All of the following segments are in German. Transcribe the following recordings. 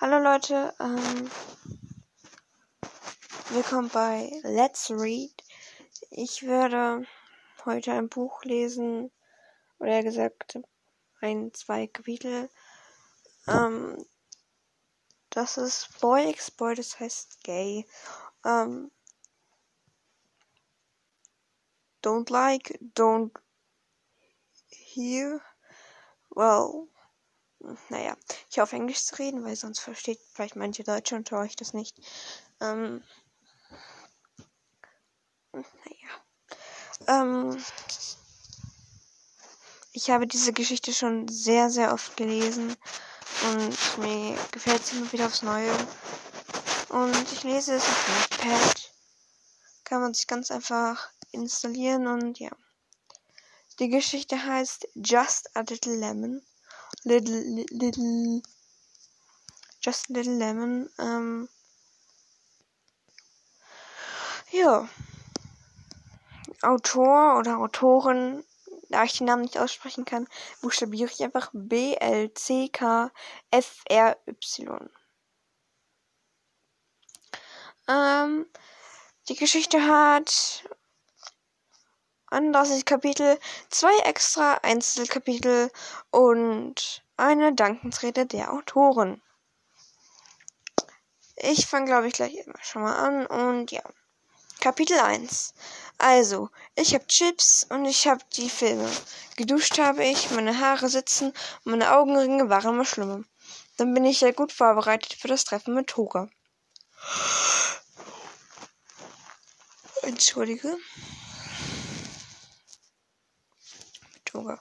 Hallo Leute, ähm, willkommen bei Let's Read. Ich werde heute ein Buch lesen, oder gesagt ein, zwei Kapitel. Ähm, das ist Boy X Boy, das heißt Gay. Ähm, don't like, don't hear. Well, naja, ich auf Englisch zu reden, weil sonst versteht vielleicht manche Deutsche und höre ich das nicht. Ähm, naja. Ähm, ich habe diese Geschichte schon sehr, sehr oft gelesen und mir gefällt sie immer wieder aufs Neue. Und ich lese es auf Notepad. Kann man sich ganz einfach installieren und ja. Die Geschichte heißt Just a Little Lemon. Little, little, Just Little Lemon. Ähm, ja. Autor oder Autorin, da ich den Namen nicht aussprechen kann, buchstabiere ich einfach B L C K F R Y. Ähm, die Geschichte hat 31 Kapitel, zwei extra Einzelkapitel und eine Dankensrede der Autoren. Ich fange, glaube ich, gleich schon mal an und ja. Kapitel 1. Also, ich habe Chips und ich habe die Filme. Geduscht habe ich, meine Haare sitzen und meine Augenringe waren immer schlimmer. Dann bin ich ja gut vorbereitet für das Treffen mit Tora. Entschuldige. Yoga.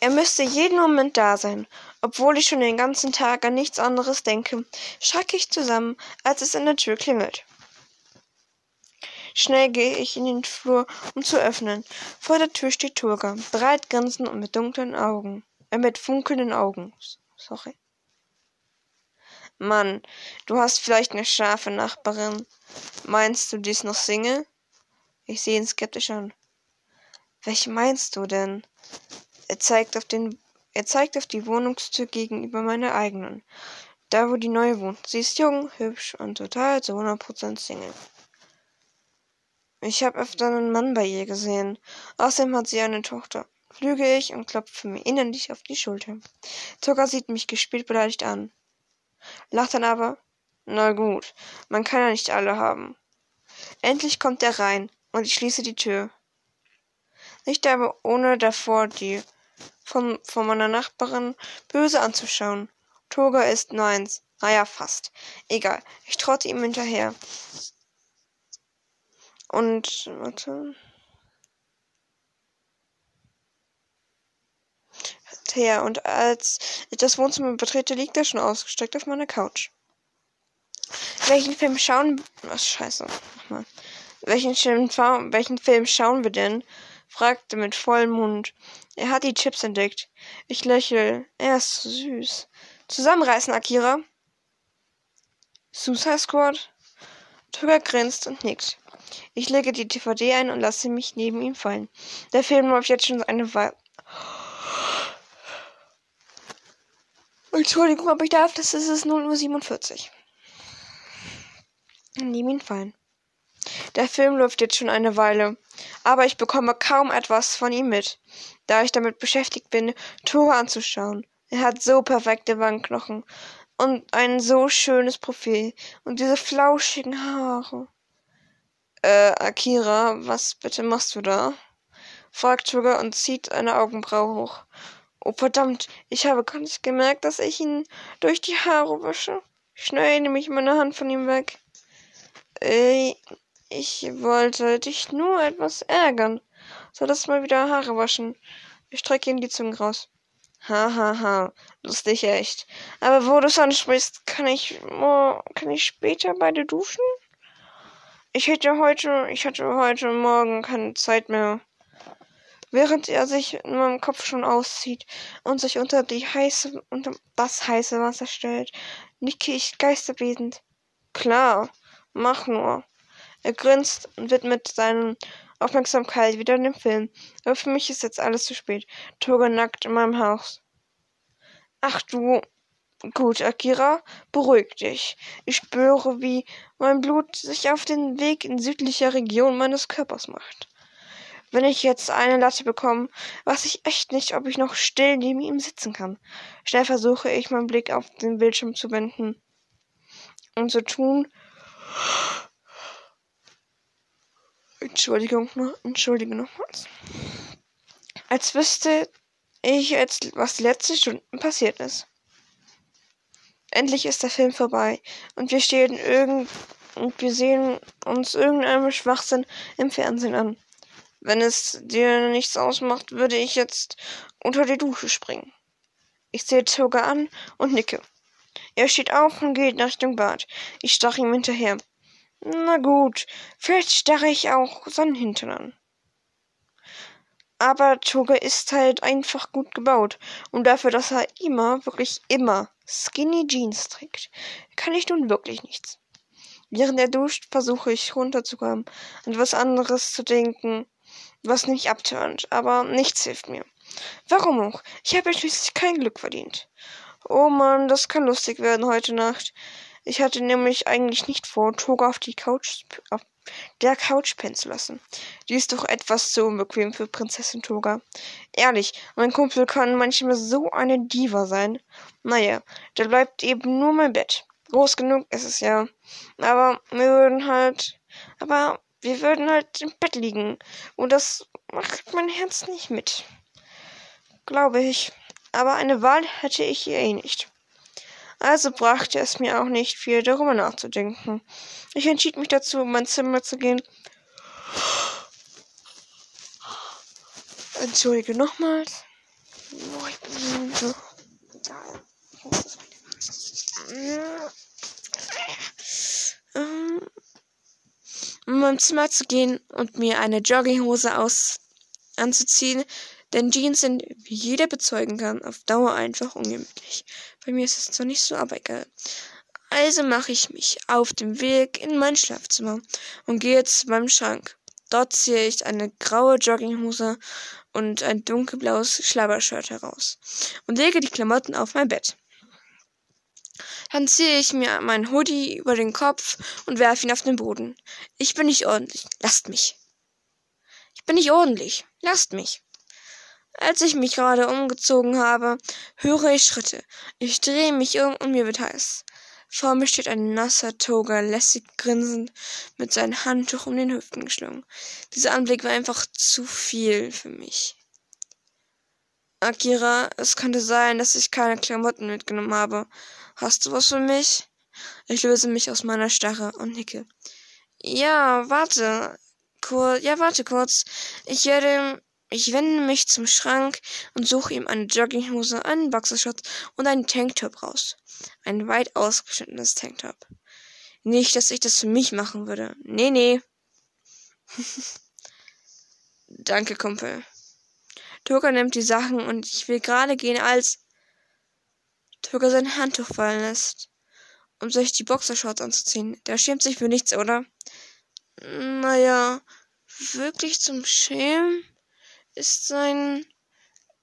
Er müsste jeden Moment da sein. Obwohl ich schon den ganzen Tag an nichts anderes denke, schrecke ich zusammen, als es an der Tür klingelt. Schnell gehe ich in den Flur, um zu öffnen. Vor der Tür steht Turga, breit grinsend und mit dunklen Augen. Äh, mit funkelnden Augen. Sorry. Mann, du hast vielleicht eine scharfe Nachbarin. Meinst du, die ist noch Single? Ich sehe ihn skeptisch an. Welche meinst du denn? Er zeigt auf den er zeigt auf die Wohnungstür gegenüber meiner eigenen. Da, wo die neue wohnt. Sie ist jung, hübsch und total zu 100% Single. Ich habe öfter einen Mann bei ihr gesehen. Außerdem hat sie eine Tochter. Lüge ich und klopfe mir innerlich auf die Schulter. Zucker sieht mich gespielt beleidigt an. Lacht dann aber. Na gut, man kann ja nicht alle haben. Endlich kommt er rein und ich schließe die Tür. Nicht aber ohne davor die von, von meiner Nachbarin böse anzuschauen. Toga ist nur eins. Naja, fast. Egal. Ich trotte ihm hinterher. Und, warte. Her, und als ich das Wohnzimmer betrete, liegt er schon ausgestreckt auf meiner Couch. Welchen Film schauen. Was scheiße. Nochmal. Welchen Film, welchen Film schauen wir denn? Fragte mit vollem Mund. Er hat die Chips entdeckt. Ich lächle. Er ist so süß. Zusammenreißen, Akira. Suicide Squad? Tugger grinst und nickt. Ich lege die DVD ein und lasse mich neben ihm fallen. Der Film läuft jetzt schon eine Weile. Entschuldigung, aber ich darf, das ist es 0.47 Uhr. Neben ihn fallen. Der Film läuft jetzt schon eine Weile, aber ich bekomme kaum etwas von ihm mit, da ich damit beschäftigt bin, Tore anzuschauen. Er hat so perfekte Wangenknochen und ein so schönes Profil und diese flauschigen Haare. Äh, Akira, was bitte machst du da? fragt Sugar und zieht eine Augenbraue hoch. Oh verdammt, ich habe gar nicht gemerkt, dass ich ihn durch die Haare wische. Schnell nehme ich meine Hand von ihm weg. Äh, ich wollte dich nur etwas ärgern. Solltest mal wieder Haare waschen. Ich strecke ihm die Zunge raus. Ha, ha, ha. Lustig echt. Aber wo du es ansprichst, kann ich, kann ich später beide duschen? Ich hätte heute, ich hatte heute Morgen keine Zeit mehr. Während er sich in meinem Kopf schon auszieht und sich unter die heiße, unter das heiße Wasser stellt, nicke ich geisterbebend. Klar, mach nur. Er grinst und widmet seine Aufmerksamkeit wieder dem Film. Aber für mich ist jetzt alles zu spät. Toga nackt in meinem Haus. Ach du. Gut, Akira, beruhig dich. Ich spüre, wie mein Blut sich auf den Weg in südlicher Region meines Körpers macht. Wenn ich jetzt eine Latte bekomme, weiß ich echt nicht, ob ich noch still neben ihm sitzen kann. Schnell versuche ich, meinen Blick auf den Bildschirm zu wenden und zu tun. Entschuldigung, entschuldige nochmals. Als wüsste ich jetzt, was die letzten Stunden passiert ist. Endlich ist der Film vorbei und wir stehen irgend und wir sehen uns irgendeinem Schwachsinn im Fernsehen an. Wenn es dir nichts ausmacht, würde ich jetzt unter die Dusche springen. Ich sehe Toga an und nicke. Er steht auf und geht nach Richtung Bad. Ich starre ihm hinterher. Na gut, vielleicht starre ich auch seinen Hintern an. Aber Toga ist halt einfach gut gebaut. Und dafür, dass er immer, wirklich immer Skinny Jeans trägt, kann ich nun wirklich nichts. Während er duscht, versuche ich runterzukommen und was anderes zu denken, was mich abtönt, aber nichts hilft mir. Warum auch? Ich habe ja schließlich kein Glück verdient. Oh Mann, das kann lustig werden heute Nacht. Ich hatte nämlich eigentlich nicht vor, Toga auf die Couch, auf der Couch pennen zu lassen. Die ist doch etwas zu unbequem für Prinzessin Toga. Ehrlich, mein Kumpel kann manchmal so eine Diva sein. Naja, da bleibt eben nur mein Bett. Groß genug ist es ja. Aber wir würden halt. Aber wir würden halt im Bett liegen. Und das macht mein Herz nicht mit. Glaube ich. Aber eine Wahl hätte ich hier eh nicht. Also brachte es mir auch nicht viel, darüber nachzudenken. Ich entschied mich dazu, in mein Zimmer zu gehen. Entschuldige nochmals. Oh, ich bin so. Ähm, in mein Zimmer zu gehen und mir eine Jogginghose aus anzuziehen, denn Jeans sind, wie jeder bezeugen kann, auf Dauer einfach ungemütlich. Bei mir ist es zwar nicht so, aber egal. Also mache ich mich auf den Weg in mein Schlafzimmer und gehe zu meinem Schrank. Dort ziehe ich eine graue Jogginghose und ein dunkelblaues Schlabbershirt heraus und lege die Klamotten auf mein Bett. Dann ziehe ich mir meinen Hoodie über den Kopf und werfe ihn auf den Boden. Ich bin nicht ordentlich. Lasst mich. Ich bin nicht ordentlich. Lasst mich. Als ich mich gerade umgezogen habe, höre ich Schritte. Ich drehe mich um und mir wird heiß. Vor mir steht ein nasser Toga, lässig grinsend, mit seinem Handtuch um den Hüften geschlungen. Dieser Anblick war einfach zu viel für mich. Akira, es könnte sein, dass ich keine Klamotten mitgenommen habe. Hast du was für mich? Ich löse mich aus meiner Starre und nicke. Ja, warte. Kur ja, warte kurz. Ich werde ich wende mich zum Schrank und suche ihm eine Jogginghose, einen Boxershot und einen Tanktop raus. Ein weit ausgeschnittenes Tanktop. Nicht, dass ich das für mich machen würde. Nee, nee. Danke, Kumpel. Turka nimmt die Sachen und ich will gerade gehen, als Turka sein Handtuch fallen lässt, um sich die Boxershorts anzuziehen. Der schämt sich für nichts, oder? Naja, wirklich zum Schämen? Ist sein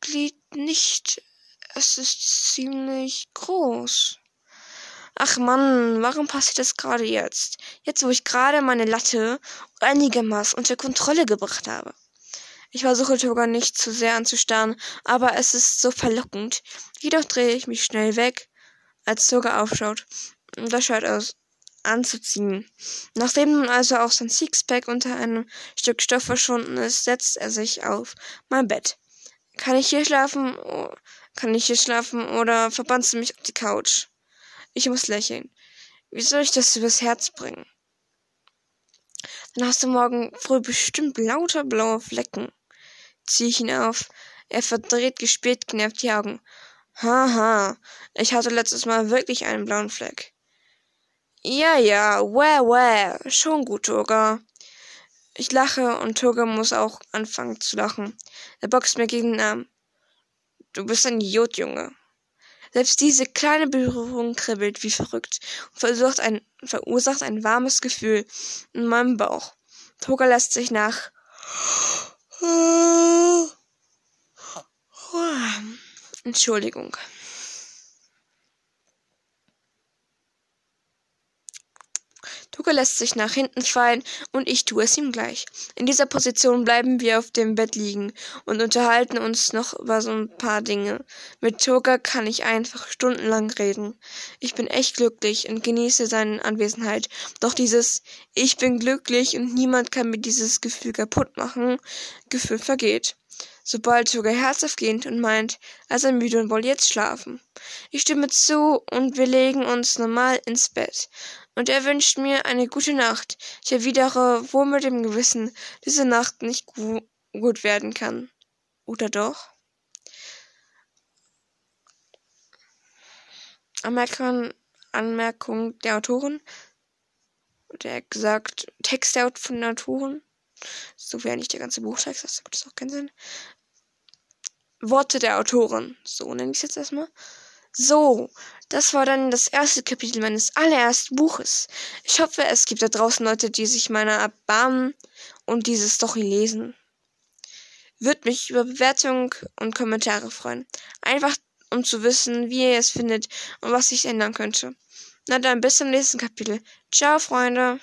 Glied nicht. Es ist ziemlich groß. Ach Mann, warum passiert das gerade jetzt? Jetzt, wo ich gerade meine Latte einigermaßen unter Kontrolle gebracht habe. Ich versuche Toga nicht zu sehr anzustarren, aber es ist so verlockend. Jedoch drehe ich mich schnell weg, als Toga aufschaut. Das schaut aus anzuziehen. Nachdem nun also auch sein Sixpack unter einem Stück Stoff verschwunden ist, setzt er sich auf mein Bett. Kann ich hier schlafen? Kann ich hier schlafen oder verbannst du mich auf die Couch? Ich muss lächeln. Wie soll ich das übers Herz bringen? Dann hast du morgen früh bestimmt lauter blaue Flecken. Zieh ich ihn auf. Er verdreht gespielt genervt die Augen. Haha, ich hatte letztes Mal wirklich einen blauen Fleck. Ja, ja, wäh, wäh, schon gut, Toga. Ich lache und Toga muss auch anfangen zu lachen. Er boxt mir gegen den Arm. Du bist ein Idiot, Junge. Selbst diese kleine Berührung kribbelt wie verrückt und ein, verursacht ein warmes Gefühl in meinem Bauch. Toga lässt sich nach. Entschuldigung. Lässt sich nach hinten fallen und ich tue es ihm gleich. In dieser Position bleiben wir auf dem Bett liegen und unterhalten uns noch über so ein paar Dinge. Mit Tuke kann ich einfach stundenlang reden. Ich bin echt glücklich und genieße seine Anwesenheit. Doch dieses Ich bin glücklich und niemand kann mir dieses Gefühl kaputt machen, Gefühl vergeht sobald sogar herzhaft gehend und meint, er sei müde und wolle jetzt schlafen. Ich stimme zu und wir legen uns normal ins Bett. Und er wünscht mir eine gute Nacht. Ich erwidere wohl mit dem Gewissen, diese Nacht nicht gu gut werden kann. Oder doch? Anmerkung, Anmerkung der Autorin. Oder gesagt, Text von der Autoren. So wäre nicht der ganze Buchtext, das macht auch keinen Sinn. Worte der Autorin. So nenne ich es jetzt erstmal. So, das war dann das erste Kapitel meines allerersten Buches. Ich hoffe, es gibt da draußen Leute, die sich meiner erbarmen und diese Story lesen. Würde mich über Bewertungen und Kommentare freuen. Einfach um zu wissen, wie ihr es findet und was sich ändern könnte. Na dann, bis zum nächsten Kapitel. Ciao, Freunde.